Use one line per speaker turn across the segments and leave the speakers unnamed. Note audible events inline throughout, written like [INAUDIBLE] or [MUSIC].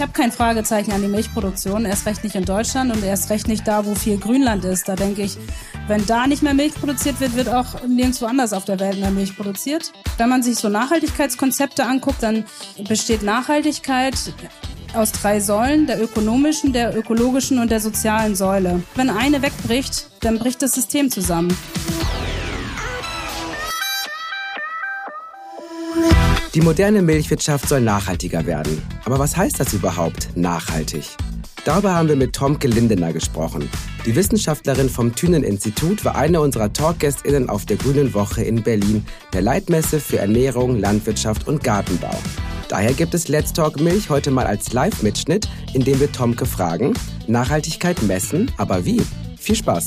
Ich habe kein Fragezeichen an die Milchproduktion, erst recht nicht in Deutschland und erst recht nicht da, wo viel Grünland ist. Da denke ich, wenn da nicht mehr Milch produziert wird, wird auch nirgendwo anders auf der Welt mehr Milch produziert. Wenn man sich so Nachhaltigkeitskonzepte anguckt, dann besteht Nachhaltigkeit aus drei Säulen, der ökonomischen, der ökologischen und der sozialen Säule. Wenn eine wegbricht, dann bricht das System zusammen.
Die moderne Milchwirtschaft soll nachhaltiger werden. Aber was heißt das überhaupt, nachhaltig? Darüber haben wir mit Tomke Lindener gesprochen. Die Wissenschaftlerin vom Thünen-Institut war eine unserer Talkgästinnen auf der Grünen Woche in Berlin, der Leitmesse für Ernährung, Landwirtschaft und Gartenbau. Daher gibt es Let's Talk Milch heute mal als Live-Mitschnitt, in dem wir Tomke fragen, Nachhaltigkeit messen, aber wie? Viel Spaß!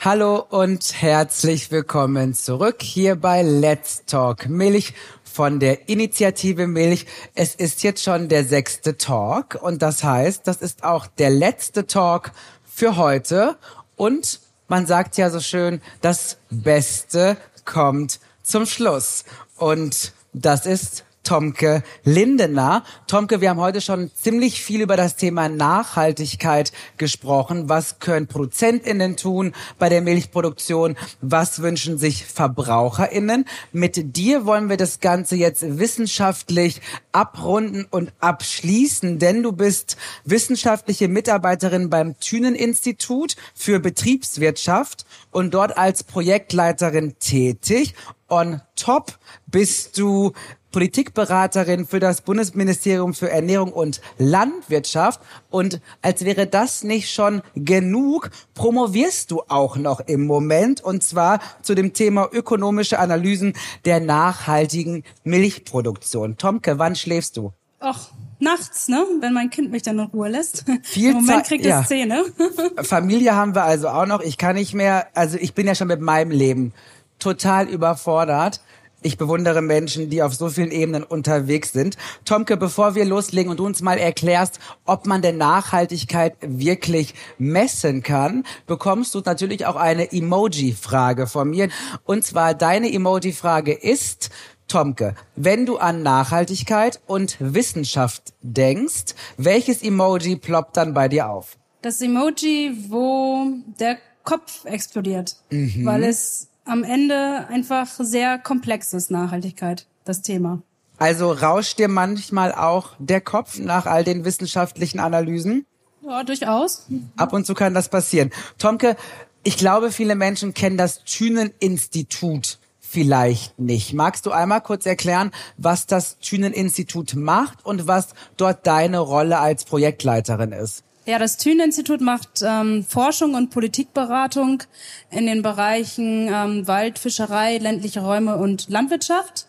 Hallo und herzlich willkommen zurück hier bei Let's Talk Milch von der Initiative Milch. Es ist jetzt schon der sechste Talk und das heißt, das ist auch der letzte Talk für heute und man sagt ja so schön, das Beste kommt zum Schluss und das ist Tomke Lindener. Tomke, wir haben heute schon ziemlich viel über das Thema Nachhaltigkeit gesprochen. Was können ProduzentInnen tun bei der Milchproduktion? Was wünschen sich VerbraucherInnen? Mit dir wollen wir das Ganze jetzt wissenschaftlich abrunden und abschließen, denn du bist wissenschaftliche Mitarbeiterin beim Thünen-Institut für Betriebswirtschaft und dort als Projektleiterin tätig. On top bist du Politikberaterin für das Bundesministerium für Ernährung und Landwirtschaft. Und als wäre das nicht schon genug, promovierst du auch noch im Moment und zwar zu dem Thema ökonomische Analysen der nachhaltigen Milchproduktion. Tomke, wann schläfst du?
Ach, nachts, ne? Wenn mein Kind mich dann in Ruhe lässt.
Viel [LAUGHS]
Im Moment kriegt
ja.
es Zähne. [LAUGHS]
Familie haben wir also auch noch. Ich kann nicht mehr, also ich bin ja schon mit meinem Leben total überfordert. Ich bewundere Menschen, die auf so vielen Ebenen unterwegs sind. Tomke, bevor wir loslegen und du uns mal erklärst, ob man denn Nachhaltigkeit wirklich messen kann, bekommst du natürlich auch eine Emoji-Frage von mir. Und zwar deine Emoji-Frage ist, Tomke, wenn du an Nachhaltigkeit und Wissenschaft denkst, welches Emoji ploppt dann bei dir auf?
Das Emoji, wo der Kopf explodiert,
Mhm.
weil es am Ende einfach sehr komplex ist, Nachhaltigkeit, das Thema.
Also rauscht dir manchmal auch der Kopf nach all den wissenschaftlichen Analysen?
Ja, durchaus.
Ab und zu kann das passieren. Tomke, ich glaube, viele Menschen kennen das Thünen-Institut vielleicht nicht. Magst du einmal kurz erklären, was das Thünen-Institut macht und was dort deine Rolle als Projektleiterin ist?
Ja, das Thünen-Institut macht ähm, Forschung und Politikberatung in den Bereichen ähm, Wald, Fischerei, ländliche Räume und Landwirtschaft.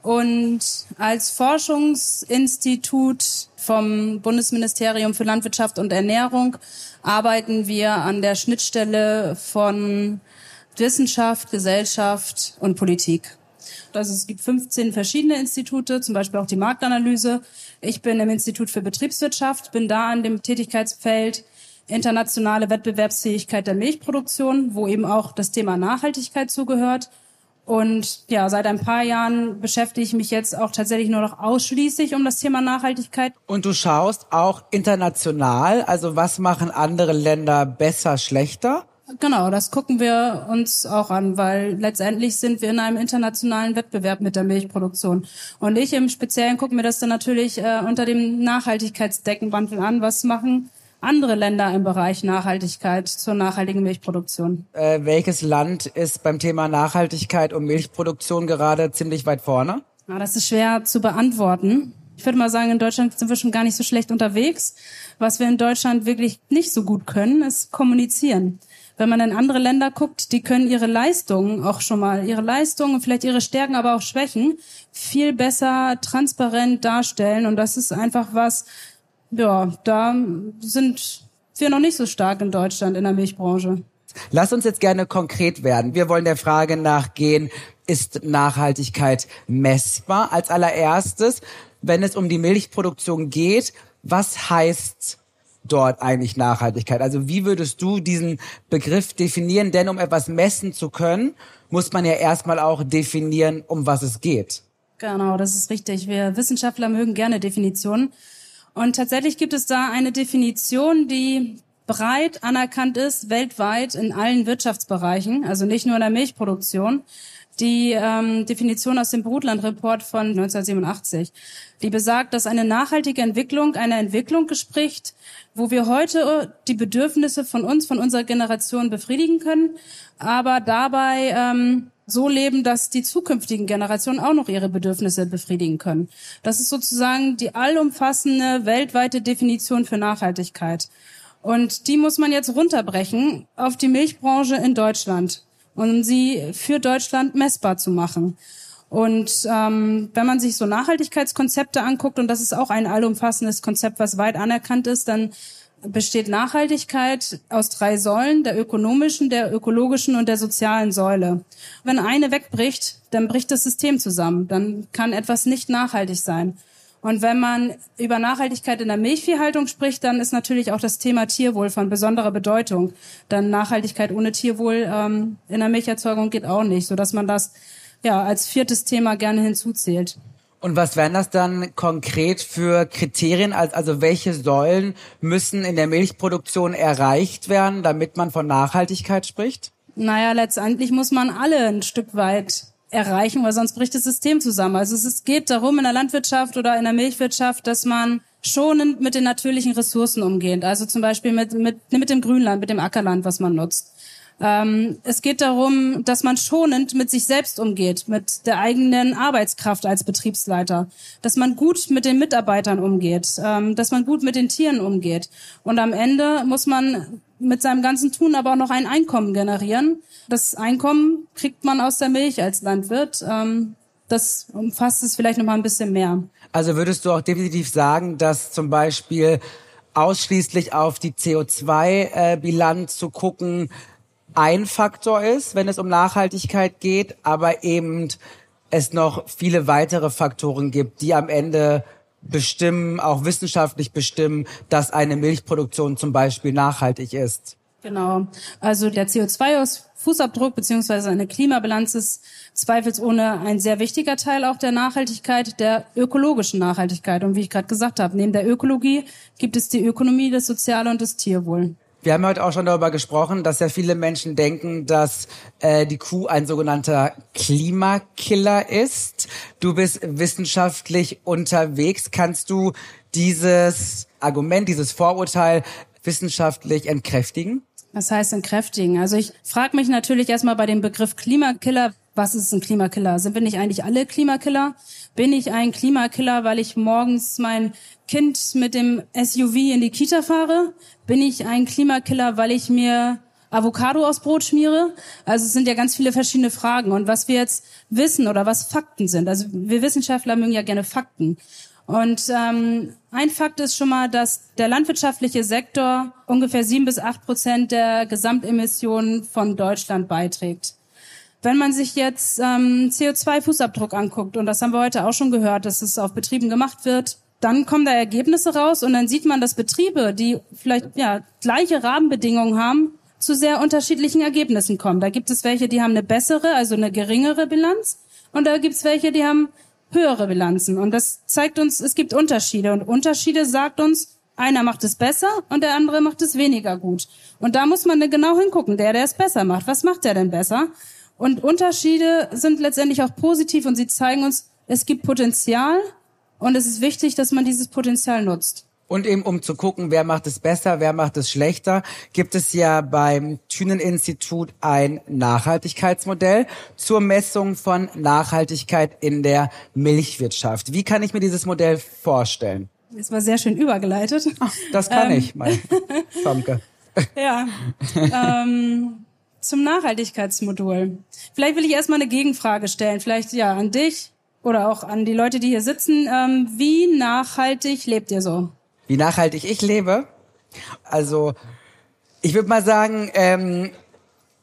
Und als Forschungsinstitut vom Bundesministerium für Landwirtschaft und Ernährung arbeiten wir an der Schnittstelle von Wissenschaft, Gesellschaft und Politik. Also es gibt 15 verschiedene Institute, zum Beispiel auch die Marktanalyse. Ich bin im Institut für Betriebswirtschaft, bin da an dem Tätigkeitsfeld internationale Wettbewerbsfähigkeit der Milchproduktion, wo eben auch das Thema Nachhaltigkeit zugehört. Und ja, seit ein paar Jahren beschäftige ich mich jetzt auch tatsächlich nur noch ausschließlich um das Thema Nachhaltigkeit.
Und du schaust auch international, also was machen andere Länder besser, schlechter?
Genau, das gucken wir uns auch an, weil letztendlich sind wir in einem internationalen Wettbewerb mit der Milchproduktion. Und ich im Speziellen gucke mir das dann natürlich äh, unter dem Nachhaltigkeitsdeckenmantel an. Was machen andere Länder im Bereich Nachhaltigkeit zur nachhaltigen Milchproduktion?
Äh, welches Land ist beim Thema Nachhaltigkeit und Milchproduktion gerade ziemlich weit vorne?
Na, das ist schwer zu beantworten. Ich würde mal sagen, in Deutschland sind wir schon gar nicht so schlecht unterwegs. Was wir in Deutschland wirklich nicht so gut können, ist kommunizieren. Wenn man in andere Länder guckt, die können ihre Leistungen auch schon mal, ihre Leistungen, vielleicht ihre Stärken, aber auch Schwächen viel besser transparent darstellen. Und das ist einfach was, ja, da sind wir noch nicht so stark in Deutschland in der Milchbranche.
Lass uns jetzt gerne konkret werden. Wir wollen der Frage nachgehen, ist Nachhaltigkeit messbar? Als allererstes, wenn es um die Milchproduktion geht, was heißt dort eigentlich Nachhaltigkeit? Also wie würdest du diesen Begriff definieren? Denn um etwas messen zu können, muss man ja erstmal auch definieren, um was es geht.
Genau, das ist richtig. Wir Wissenschaftler mögen gerne Definitionen. Und tatsächlich gibt es da eine Definition, die breit anerkannt ist, weltweit in allen Wirtschaftsbereichen, also nicht nur in der Milchproduktion. Die ähm, Definition aus dem Brutland-Report von 1987, die besagt, dass eine nachhaltige Entwicklung eine Entwicklung gespricht, wo wir heute die Bedürfnisse von uns, von unserer Generation befriedigen können, aber dabei ähm, so leben, dass die zukünftigen Generationen auch noch ihre Bedürfnisse befriedigen können. Das ist sozusagen die allumfassende weltweite Definition für Nachhaltigkeit. Und die muss man jetzt runterbrechen auf die Milchbranche in Deutschland, um sie für Deutschland messbar zu machen. Und ähm, wenn man sich so Nachhaltigkeitskonzepte anguckt, und das ist auch ein allumfassendes Konzept, was weit anerkannt ist, dann besteht Nachhaltigkeit aus drei Säulen, der ökonomischen, der ökologischen und der sozialen Säule. Wenn eine wegbricht, dann bricht das System zusammen. Dann kann etwas nicht nachhaltig sein. Und wenn man über Nachhaltigkeit in der Milchviehhaltung spricht, dann ist natürlich auch das Thema Tierwohl von besonderer Bedeutung. Dann Nachhaltigkeit ohne Tierwohl ähm, in der Milcherzeugung geht auch nicht, sodass man das ja als viertes Thema gerne hinzuzählt.
Und was wären das dann konkret für Kriterien? Also welche Säulen müssen in der Milchproduktion erreicht werden, damit man von Nachhaltigkeit spricht?
Naja, letztendlich muss man alle ein Stück weit erreichen, weil sonst bricht das System zusammen. Also es geht darum in der Landwirtschaft oder in der Milchwirtschaft, dass man schonend mit den natürlichen Ressourcen umgeht. Also zum Beispiel mit, mit, mit dem Grünland, mit dem Ackerland, was man nutzt. Ähm, es geht darum, dass man schonend mit sich selbst umgeht, mit der eigenen Arbeitskraft als Betriebsleiter, dass man gut mit den Mitarbeitern umgeht, ähm, dass man gut mit den Tieren umgeht. Und am Ende muss man mit seinem ganzen Tun aber auch noch ein Einkommen generieren. Das Einkommen kriegt man aus der Milch als Landwirt. Ähm, das umfasst es vielleicht noch mal ein bisschen mehr.
Also würdest du auch definitiv sagen, dass zum Beispiel ausschließlich auf die CO2-Bilanz zu gucken, ein Faktor ist, wenn es um Nachhaltigkeit geht, aber eben es noch viele weitere Faktoren gibt, die am Ende bestimmen, auch wissenschaftlich bestimmen, dass eine Milchproduktion zum Beispiel nachhaltig ist.
Genau. Also der CO2-Fußabdruck beziehungsweise eine Klimabilanz ist zweifelsohne ein sehr wichtiger Teil auch der Nachhaltigkeit, der ökologischen Nachhaltigkeit. Und wie ich gerade gesagt habe, neben der Ökologie gibt es die Ökonomie, das Soziale und das Tierwohl.
Wir haben heute auch schon darüber gesprochen, dass ja viele Menschen denken, dass äh, die Kuh ein sogenannter Klimakiller ist. Du bist wissenschaftlich unterwegs. Kannst du dieses Argument, dieses Vorurteil wissenschaftlich entkräftigen?
Was heißt entkräftigen? Also ich frage mich natürlich erstmal bei dem Begriff Klimakiller, was ist ein Klimakiller? Sind wir nicht eigentlich alle Klimakiller? Bin ich ein Klimakiller, weil ich morgens mein Kind mit dem SUV in die Kita fahre? Bin ich ein Klimakiller, weil ich mir Avocado aus Brot schmiere? Also es sind ja ganz viele verschiedene Fragen. Und was wir jetzt wissen oder was Fakten sind, also wir Wissenschaftler mögen ja gerne Fakten. Und ähm, ein Fakt ist schon mal, dass der landwirtschaftliche Sektor ungefähr sieben bis acht Prozent der Gesamtemissionen von Deutschland beiträgt. Wenn man sich jetzt ähm, CO2-Fußabdruck anguckt, und das haben wir heute auch schon gehört, dass es auf Betrieben gemacht wird, dann kommen da Ergebnisse raus und dann sieht man, dass Betriebe, die vielleicht ja gleiche Rahmenbedingungen haben, zu sehr unterschiedlichen Ergebnissen kommen. Da gibt es welche, die haben eine bessere, also eine geringere Bilanz, und da gibt es welche, die haben höhere Bilanzen. Und das zeigt uns, es gibt Unterschiede. Und Unterschiede sagt uns, einer macht es besser und der andere macht es weniger gut. Und da muss man genau hingucken. Der, der es besser macht, was macht der denn besser? Und Unterschiede sind letztendlich auch positiv und sie zeigen uns, es gibt Potenzial und es ist wichtig, dass man dieses Potenzial nutzt.
Und eben um zu gucken, wer macht es besser, wer macht es schlechter, gibt es ja beim Thünen-Institut ein Nachhaltigkeitsmodell zur Messung von Nachhaltigkeit in der Milchwirtschaft. Wie kann ich mir dieses Modell vorstellen?
Das war sehr schön übergeleitet.
Ach, das kann ähm. ich, mein [LAUGHS] Tomke.
ja. [LAUGHS] Ähm, zum Nachhaltigkeitsmodul. Vielleicht will ich erstmal eine Gegenfrage stellen. Vielleicht ja an dich oder auch an die Leute, die hier sitzen. Ähm, wie nachhaltig lebt ihr so?
Wie nachhaltig ich lebe? Also, ich würde mal sagen, ähm,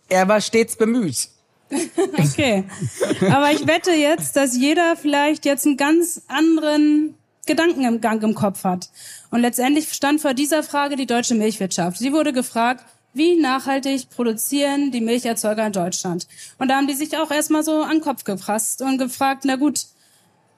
er war stets bemüht. [LAUGHS]
okay. Aber ich wette jetzt, dass jeder vielleicht jetzt einen ganz anderen Gedanken im Gang im Kopf hat. Und letztendlich stand vor dieser Frage die deutsche Milchwirtschaft. Sie wurde gefragt, wie nachhaltig produzieren die Milcherzeuger in Deutschland? Und da haben die sich auch erstmal so an den Kopf gefasst und gefragt, na gut,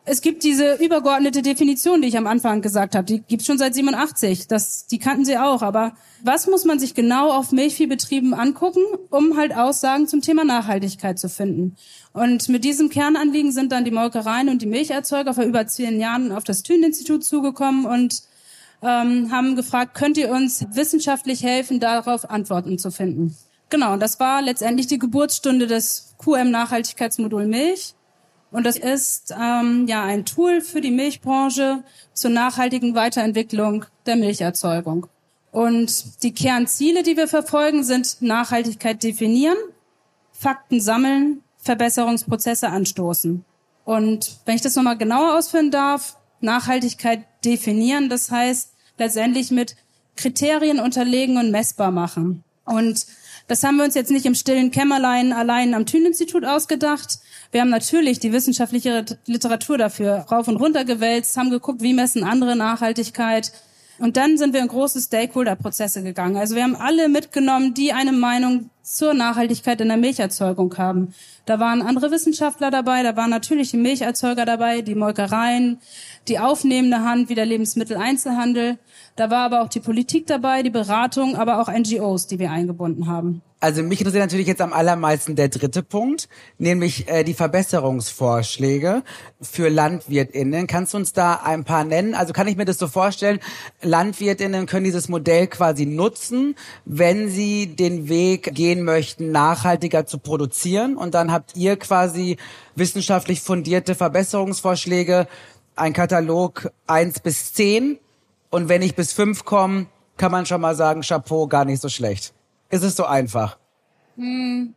es gibt diese übergeordnete Definition, die ich am Anfang gesagt habe. Die gibt's schon seit 87. Das, die kannten sie auch. Aber was muss man sich genau auf Milchviehbetrieben angucken, um halt Aussagen zum Thema Nachhaltigkeit zu finden? Und mit diesem Kernanliegen sind dann die Molkereien und die Milcherzeuger vor über zehn Jahren auf das Thün-Institut zugekommen und ähm, haben gefragt, könnt ihr uns wissenschaftlich helfen, darauf Antworten zu finden? Genau, das war letztendlich die Geburtsstunde des QM-Nachhaltigkeitsmodul Milch. Und das ist ähm, ja ein Tool für die Milchbranche zur nachhaltigen Weiterentwicklung der Milcherzeugung. Und die Kernziele, die wir verfolgen, sind Nachhaltigkeit definieren, Fakten sammeln, Verbesserungsprozesse anstoßen. Und wenn ich das nochmal genauer ausführen darf, Nachhaltigkeit definieren, das heißt letztendlich mit Kriterien unterlegen und messbar machen. Und das haben wir uns jetzt nicht im stillen Kämmerlein allein am Thün-Institut ausgedacht. Wir haben natürlich die wissenschaftliche Literatur dafür rauf und runter gewälzt, haben geguckt, wie messen andere Nachhaltigkeit. Und dann sind wir in große Stakeholder-Prozesse gegangen. Also wir haben alle mitgenommen, die eine Meinung zur Nachhaltigkeit in der Milcherzeugung haben. Da waren andere Wissenschaftler dabei, da waren natürlich die Milcherzeuger dabei, die Molkereien, die aufnehmende Hand wie der Lebensmitteleinzelhandel. Da war aber auch die Politik dabei, die Beratung, aber auch NGOs, die wir eingebunden haben.
Also mich interessiert natürlich jetzt am allermeisten der dritte Punkt, nämlich äh, die Verbesserungsvorschläge für LandwirtInnen. Kannst du uns da ein paar nennen? Also kann ich mir das so vorstellen, LandwirtInnen können dieses Modell quasi nutzen, wenn sie den Weg gehen möchten, nachhaltiger zu produzieren. Und dann habt ihr quasi wissenschaftlich fundierte Verbesserungsvorschläge, ein Katalog eins bis zehn und wenn ich bis fünf komme, kann man schon mal sagen, Chapeau, gar nicht so schlecht. Ist es so einfach?
Hm.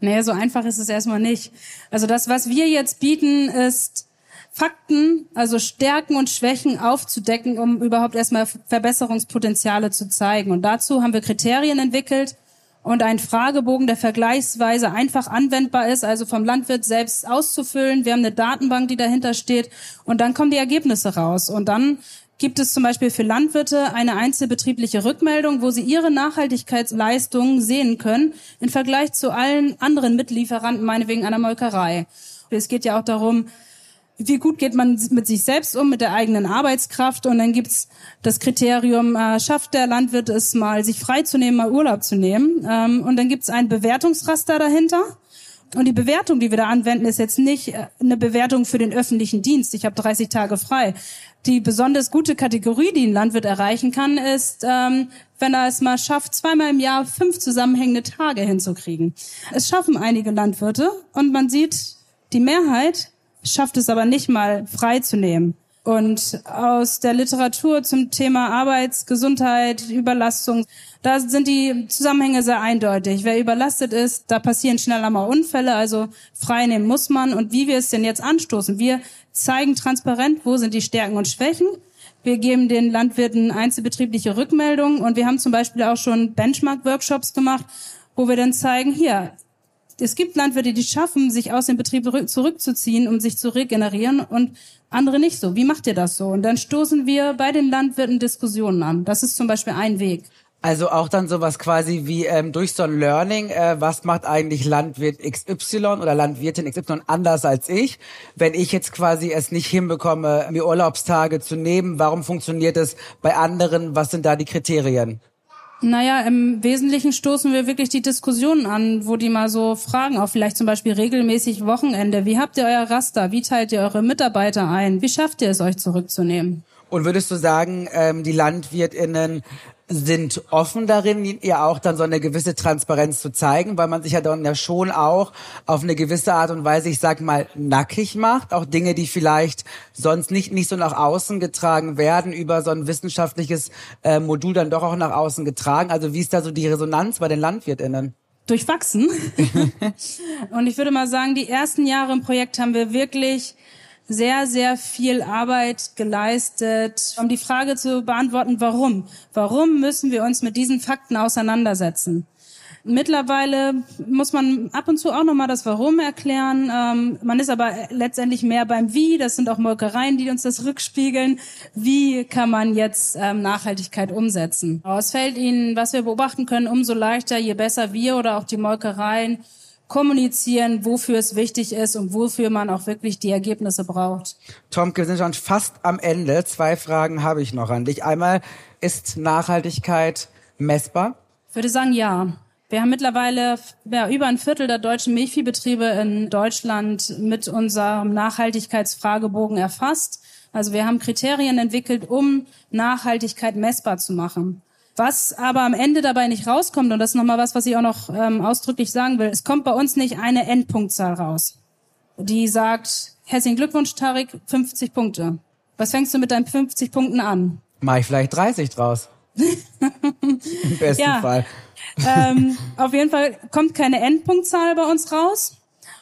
Nee, so einfach ist es erstmal nicht. Also das, was wir jetzt bieten, ist Fakten, also Stärken und Schwächen aufzudecken, um überhaupt erstmal Verbesserungspotenziale zu zeigen. Und dazu haben wir Kriterien entwickelt und einen Fragebogen, der vergleichsweise einfach anwendbar ist, also vom Landwirt selbst auszufüllen. Wir haben eine Datenbank, die dahinter steht und dann kommen die Ergebnisse raus. Und dann gibt es zum Beispiel für Landwirte eine einzelbetriebliche Rückmeldung, wo sie ihre Nachhaltigkeitsleistungen sehen können im Vergleich zu allen anderen Mitlieferanten, meinetwegen einer Molkerei. Es geht ja auch darum, wie gut geht man mit sich selbst um, mit der eigenen Arbeitskraft. Und dann gibt's das Kriterium, äh, schafft der Landwirt es mal, sich freizunehmen, mal Urlaub zu nehmen. Ähm, und dann gibt's ein Bewertungsraster dahinter. Und die Bewertung, die wir da anwenden, ist jetzt nicht äh, eine Bewertung für den öffentlichen Dienst. Ich habe 30 Tage frei. Die besonders gute Kategorie, die ein Landwirt erreichen kann, ist, ähm, wenn er es mal schafft, zweimal im Jahr fünf zusammenhängende Tage hinzukriegen. Es schaffen einige Landwirte und man sieht, die Mehrheit schafft es aber nicht mal frei zu nehmen. Und aus der Literatur zum Thema Arbeits-, Gesundheit, Überlastung, da sind die Zusammenhänge sehr eindeutig. Wer überlastet ist, da passieren schneller mal Unfälle, also frei nehmen muss man. Und wie wir es denn jetzt anstoßen? Wir zeigen transparent, wo sind die Stärken und Schwächen. Wir geben den Landwirten einzelbetriebliche Rückmeldungen und wir haben zum Beispiel auch schon Benchmark-Workshops gemacht, wo wir dann zeigen, hier, es gibt Landwirte, die schaffen, sich aus dem Betrieb zurückzuziehen, um sich zu regenerieren und andere nicht so. Wie macht ihr das so? Und dann stoßen wir bei den Landwirten Diskussionen an. Das ist zum Beispiel ein Weg.
Also auch dann sowas quasi wie ähm, durch so ein Learning, äh, was macht eigentlich Landwirt XY oder Landwirtin XY anders als ich? Wenn ich jetzt quasi es nicht hinbekomme, mir Urlaubstage zu nehmen, warum funktioniert es bei anderen? Was sind da die Kriterien?
Naja, im Wesentlichen stoßen wir wirklich die Diskussionen an, wo die mal so fragen, auch vielleicht zum Beispiel regelmäßig Wochenende. Wie habt ihr euer Raster? Wie teilt ihr eure Mitarbeiter ein? Wie schafft ihr es, euch zurückzunehmen?
Und würdest du sagen, ähm, die LandwirtInnen sind offen darin, ihr auch dann so eine gewisse Transparenz zu zeigen, weil man sich ja dann ja schon auch auf eine gewisse Art und Weise, ich sag mal, nackig macht, auch Dinge, die vielleicht sonst nicht nicht so nach außen getragen werden, über so ein wissenschaftliches äh, Modul dann doch auch nach außen getragen. Also wie ist da so die Resonanz bei den Landwirtinnen?
Durchwachsen. [LAUGHS] und ich würde mal sagen, die ersten Jahre im Projekt haben wir wirklich sehr, sehr viel Arbeit geleistet, um die Frage zu beantworten, warum? Warum müssen wir uns mit diesen Fakten auseinandersetzen? Mittlerweile muss man ab und zu auch nochmal das Warum erklären. Ähm, man ist aber letztendlich mehr beim Wie. Das sind auch Molkereien, die uns das rückspiegeln. Wie kann man jetzt ähm, Nachhaltigkeit umsetzen? Es fällt Ihnen, was wir beobachten können, umso leichter, je besser wir oder auch die Molkereien kommunizieren, wofür es wichtig ist und wofür man auch wirklich die Ergebnisse braucht.
Tomke, wir sind schon fast am Ende. Zwei Fragen habe ich noch an dich. Einmal, ist Nachhaltigkeit messbar?
Ich würde sagen, ja. Wir haben mittlerweile ja, über ein Viertel der deutschen Milchviehbetriebe in Deutschland mit unserem Nachhaltigkeitsfragebogen erfasst. Also wir haben Kriterien entwickelt, um Nachhaltigkeit messbar zu machen. Was aber am Ende dabei nicht rauskommt, und das ist nochmal was, was ich auch noch ähm, ausdrücklich sagen will, es kommt bei uns nicht eine Endpunktzahl raus, die sagt, herzlichen Glückwunsch, Tarik, 50 Punkte. Was fängst du mit deinen 50 Punkten an?
Mach ich vielleicht 30 draus. [LAUGHS] Im besten ja. Fall.
ähm, [LAUGHS] auf jeden Fall kommt keine Endpunktzahl bei uns raus.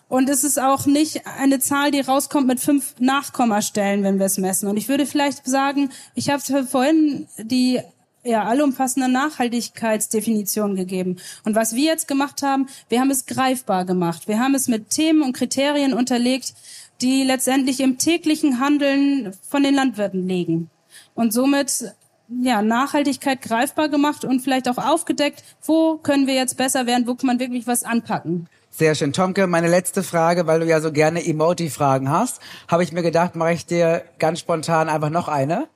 Und es ist auch nicht eine Zahl, die rauskommt mit fünf Nachkommastellen, wenn wir es messen. Und ich würde vielleicht sagen, ich habe vorhin die ja, allumfassende Nachhaltigkeitsdefinition gegeben. Und was wir jetzt gemacht haben, wir haben es greifbar gemacht. Wir haben es mit Themen und Kriterien unterlegt, die letztendlich im täglichen Handeln von den Landwirten liegen. Und somit ja, Nachhaltigkeit greifbar gemacht und vielleicht auch aufgedeckt, wo können wir jetzt besser werden, wo kann man wirklich was anpacken.
Sehr schön. Tomke, meine letzte Frage, weil du ja so gerne Emoji-Fragen hast, habe ich mir gedacht, mache ich dir ganz spontan einfach noch eine.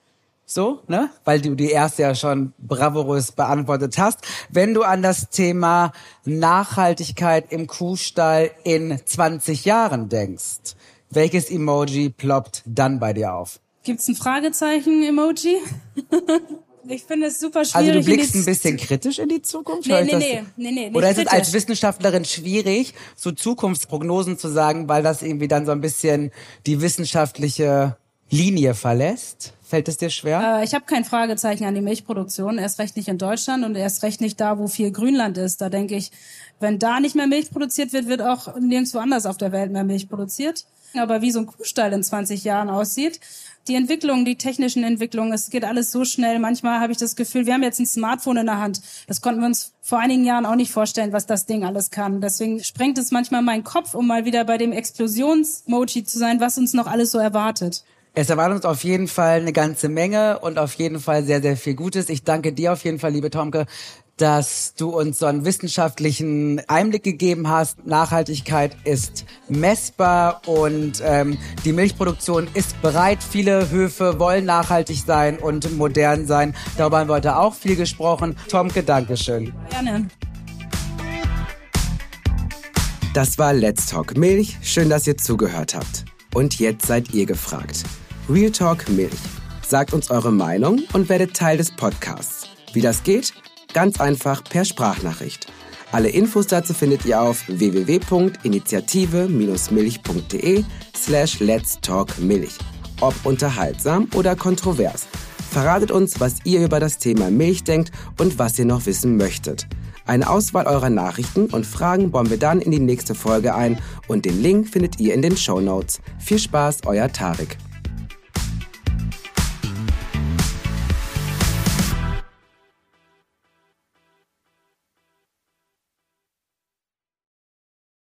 So, ne? Weil du die erste ja schon bravourös beantwortet hast. Wenn du an das Thema Nachhaltigkeit im Kuhstall in 20 Jahren denkst, welches Emoji ploppt dann bei dir auf?
Gibt's ein Fragezeichen-Emoji? [LAUGHS] ich finde es super schwierig.
Also du blickst ein bisschen kritisch in die Zukunft?
Nee, nee, nee, nee, nee,
Oder ist es als Wissenschaftlerin schwierig, so Zukunftsprognosen zu sagen, weil das irgendwie dann so ein bisschen die wissenschaftliche Linie verlässt? Fällt es dir schwer?
Äh, ich habe kein Fragezeichen an die Milchproduktion, erst recht nicht in Deutschland und erst recht nicht da, wo viel Grünland ist. Da denke ich, wenn da nicht mehr Milch produziert wird, wird auch nirgendwo anders auf der Welt mehr Milch produziert. Aber wie so ein Kuhstall in 20 Jahren aussieht, die Entwicklung, die technischen Entwicklungen, es geht alles so schnell. Manchmal habe ich das Gefühl, wir haben jetzt ein Smartphone in der Hand. Das konnten wir uns vor einigen Jahren auch nicht vorstellen, was das Ding alles kann. Deswegen sprengt es manchmal meinen Kopf, um mal wieder bei dem Explosionsmoji zu sein, was uns noch alles so erwartet.
Es erwartet uns auf jeden Fall eine ganze Menge und auf jeden Fall sehr, sehr viel Gutes. Ich danke dir auf jeden Fall, liebe Tomke, dass du uns so einen wissenschaftlichen Einblick gegeben hast. Nachhaltigkeit ist messbar und ähm, die Milchproduktion ist bereit. Viele Höfe wollen nachhaltig sein und modern sein. Darüber haben wir heute auch viel gesprochen. Tomke, Dankeschön.
Gerne.
Das war Let's Talk Milch. Schön, dass ihr zugehört habt. Und jetzt seid ihr gefragt. Real Talk Milch. Sagt uns eure Meinung und werdet Teil des Podcasts. Wie das geht? Ganz einfach per Sprachnachricht. Alle Infos dazu findet ihr auf www.initiative-milch.de slash let's talk Milch. Ob unterhaltsam oder kontrovers. Verratet uns, was ihr über das Thema Milch denkt und was ihr noch wissen möchtet. Eine Auswahl eurer Nachrichten und Fragen bauen wir dann in die nächste Folge ein und den Link findet ihr in den Show Notes. Viel Spaß, euer Tarek.